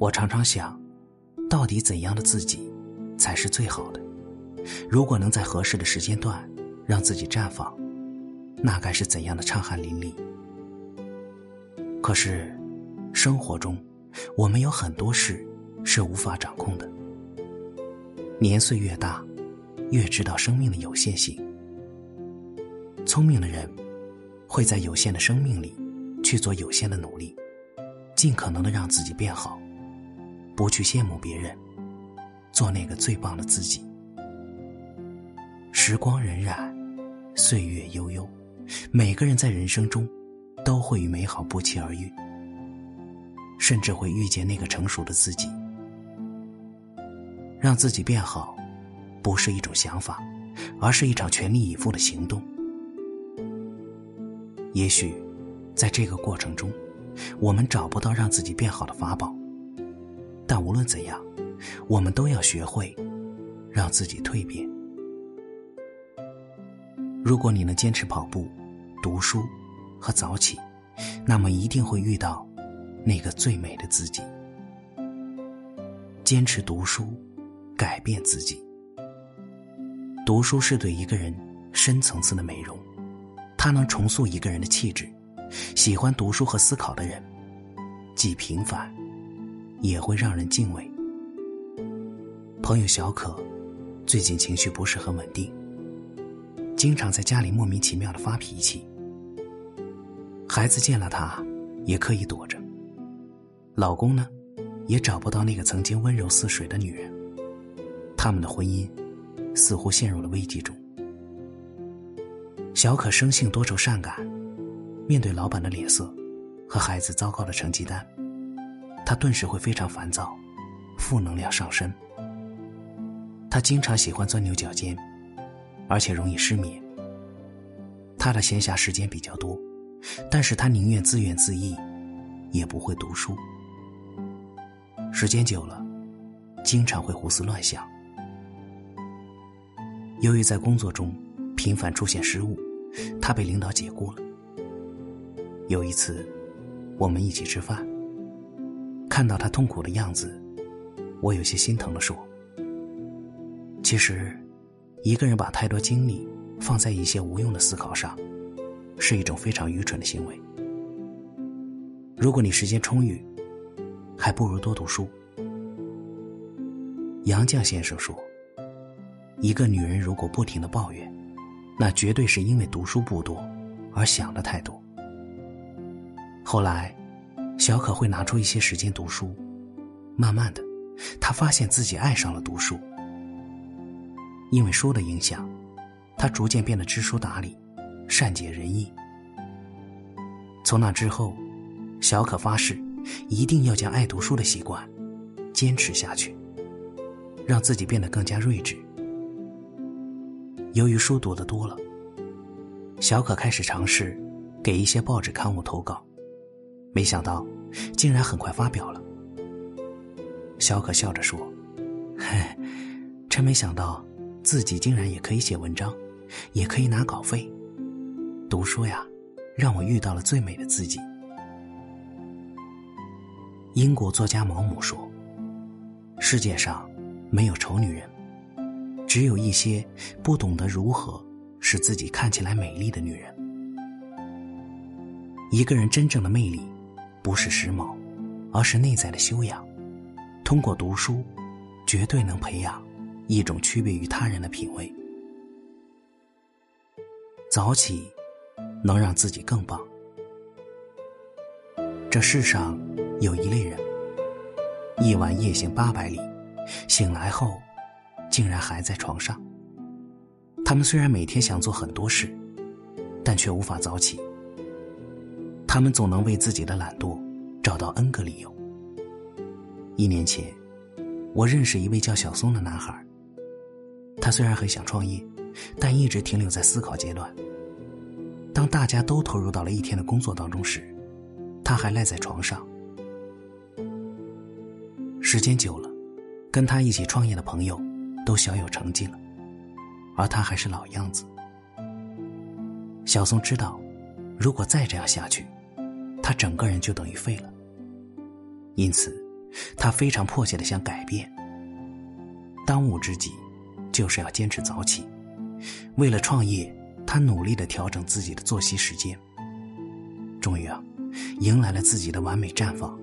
我常常想，到底怎样的自己才是最好的？如果能在合适的时间段让自己绽放，那该是怎样的畅汗淋漓？可是，生活中，我们有很多事是无法掌控的。年岁越大，越知道生命的有限性。聪明的人，会在有限的生命里去做有限的努力，尽可能的让自己变好，不去羡慕别人，做那个最棒的自己。时光荏苒，岁月悠悠，每个人在人生中都会与美好不期而遇，甚至会遇见那个成熟的自己。让自己变好，不是一种想法，而是一场全力以赴的行动。也许，在这个过程中，我们找不到让自己变好的法宝，但无论怎样，我们都要学会让自己蜕变。如果你能坚持跑步、读书和早起，那么一定会遇到那个最美的自己。坚持读书。改变自己。读书是对一个人深层次的美容，它能重塑一个人的气质。喜欢读书和思考的人，既平凡，也会让人敬畏。朋友小可最近情绪不是很稳定，经常在家里莫名其妙的发脾气。孩子见了他也刻意躲着，老公呢，也找不到那个曾经温柔似水的女人。他们的婚姻似乎陷入了危机中。小可生性多愁善感，面对老板的脸色和孩子糟糕的成绩单，他顿时会非常烦躁，负能量上升。他经常喜欢钻牛角尖，而且容易失眠。他的闲暇时间比较多，但是他宁愿自怨自艾，也不会读书。时间久了，经常会胡思乱想。由于在工作中频繁出现失误，他被领导解雇了。有一次，我们一起吃饭，看到他痛苦的样子，我有些心疼的说：“其实，一个人把太多精力放在一些无用的思考上，是一种非常愚蠢的行为。如果你时间充裕，还不如多读书。”杨绛先生说。一个女人如果不停的抱怨，那绝对是因为读书不多，而想的太多。后来，小可会拿出一些时间读书，慢慢的，她发现自己爱上了读书。因为书的影响，她逐渐变得知书达理，善解人意。从那之后，小可发誓，一定要将爱读书的习惯坚持下去，让自己变得更加睿智。由于书读的多了，小可开始尝试给一些报纸刊物投稿，没想到竟然很快发表了。小可笑着说：“嘿，真没想到自己竟然也可以写文章，也可以拿稿费。读书呀，让我遇到了最美的自己。”英国作家毛姆说：“世界上没有丑女人。”只有一些不懂得如何使自己看起来美丽的女人。一个人真正的魅力，不是时髦，而是内在的修养。通过读书，绝对能培养一种区别于他人的品味。早起，能让自己更棒。这世上有一类人，一晚夜行八百里，醒来后。竟然还在床上。他们虽然每天想做很多事，但却无法早起。他们总能为自己的懒惰找到 N 个理由。一年前，我认识一位叫小松的男孩。他虽然很想创业，但一直停留在思考阶段。当大家都投入到了一天的工作当中时，他还赖在床上。时间久了，跟他一起创业的朋友。都小有成绩了，而他还是老样子。小松知道，如果再这样下去，他整个人就等于废了。因此，他非常迫切的想改变。当务之急，就是要坚持早起。为了创业，他努力的调整自己的作息时间。终于啊，迎来了自己的完美绽放。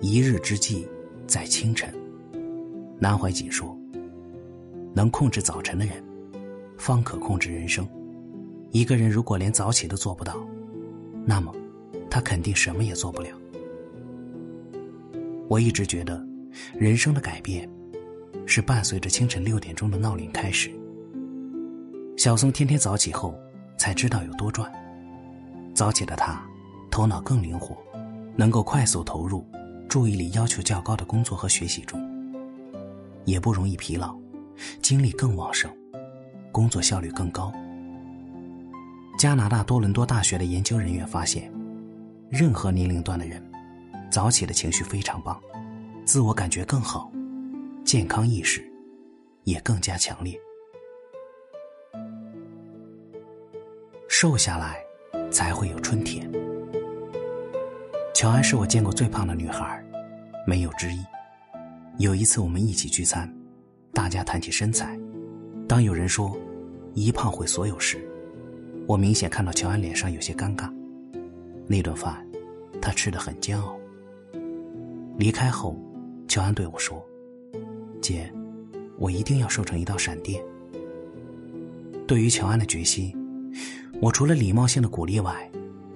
一日之计在清晨，南怀瑾说：“能控制早晨的人，方可控制人生。一个人如果连早起都做不到，那么他肯定什么也做不了。”我一直觉得，人生的改变是伴随着清晨六点钟的闹铃开始。小松天天早起后，才知道有多赚。早起的他，头脑更灵活，能够快速投入注意力要求较高的工作和学习中，也不容易疲劳，精力更旺盛，工作效率更高。加拿大多伦多大学的研究人员发现，任何年龄段的人。早起的情绪非常棒，自我感觉更好，健康意识也更加强烈。瘦下来，才会有春天。乔安是我见过最胖的女孩，没有之一。有一次我们一起聚餐，大家谈起身材，当有人说“一胖毁所有”时，我明显看到乔安脸上有些尴尬。那顿饭，她吃的很煎熬。离开后，乔安对我说：“姐，我一定要瘦成一道闪电。”对于乔安的决心，我除了礼貌性的鼓励外，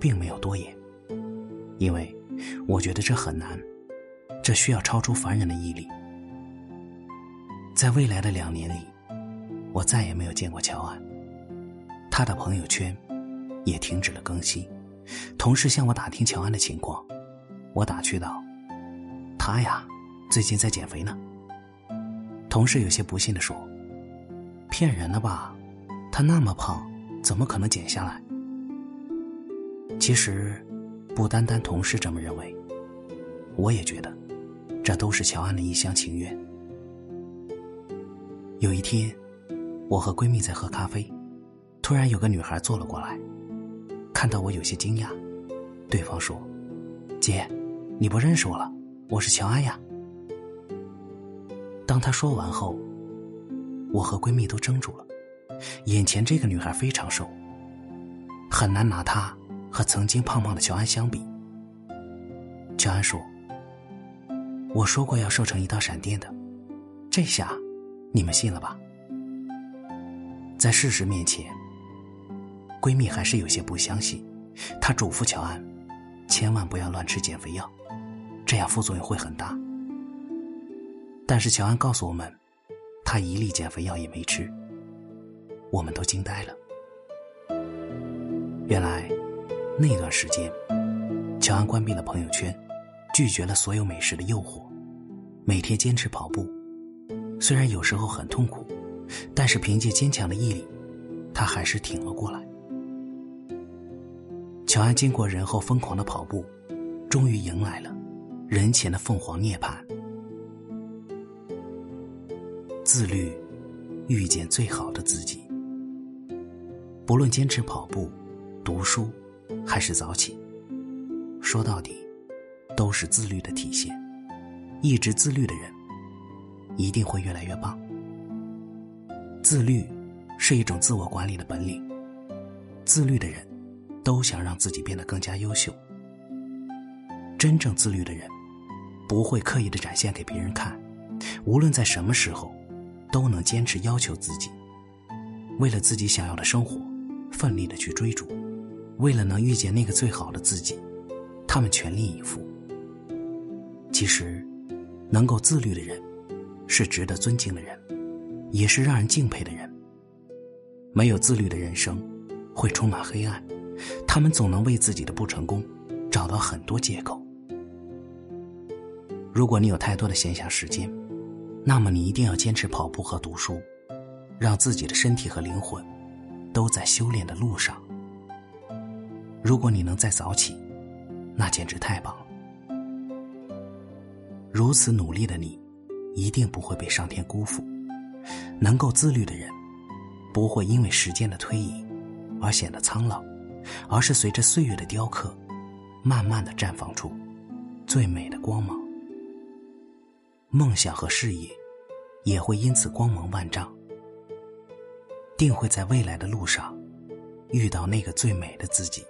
并没有多言，因为我觉得这很难，这需要超出凡人的毅力。在未来的两年里，我再也没有见过乔安，他的朋友圈也停止了更新。同事向我打听乔安的情况，我打趣道。他呀，最近在减肥呢。同事有些不信的说：“骗人的吧？他那么胖，怎么可能减下来？”其实，不单单同事这么认为，我也觉得，这都是乔安的一厢情愿。有一天，我和闺蜜在喝咖啡，突然有个女孩坐了过来，看到我有些惊讶，对方说：“姐，你不认识我了？”我是乔安呀。当她说完后，我和闺蜜都怔住了。眼前这个女孩非常瘦，很难拿她和曾经胖胖的乔安相比。乔安说：“我说过要瘦成一道闪电的，这下你们信了吧？”在事实面前，闺蜜还是有些不相信。她嘱咐乔安，千万不要乱吃减肥药。这样副作用会很大，但是乔安告诉我们，他一粒减肥药也没吃。我们都惊呆了。原来那段时间，乔安关闭了朋友圈，拒绝了所有美食的诱惑，每天坚持跑步。虽然有时候很痛苦，但是凭借坚强的毅力，他还是挺了过来。乔安经过人后疯狂的跑步，终于迎来了。人前的凤凰涅槃，自律，遇见最好的自己。不论坚持跑步、读书，还是早起，说到底，都是自律的体现。一直自律的人，一定会越来越棒。自律是一种自我管理的本领，自律的人，都想让自己变得更加优秀。真正自律的人。不会刻意的展现给别人看，无论在什么时候，都能坚持要求自己，为了自己想要的生活，奋力的去追逐，为了能遇见那个最好的自己，他们全力以赴。其实，能够自律的人，是值得尊敬的人，也是让人敬佩的人。没有自律的人生，会充满黑暗，他们总能为自己的不成功，找到很多借口。如果你有太多的闲暇时间，那么你一定要坚持跑步和读书，让自己的身体和灵魂都在修炼的路上。如果你能再早起，那简直太棒了。如此努力的你，一定不会被上天辜负。能够自律的人，不会因为时间的推移而显得苍老，而是随着岁月的雕刻，慢慢的绽放出。最美的光芒。梦想和事业也会因此光芒万丈，定会在未来的路上遇到那个最美的自己。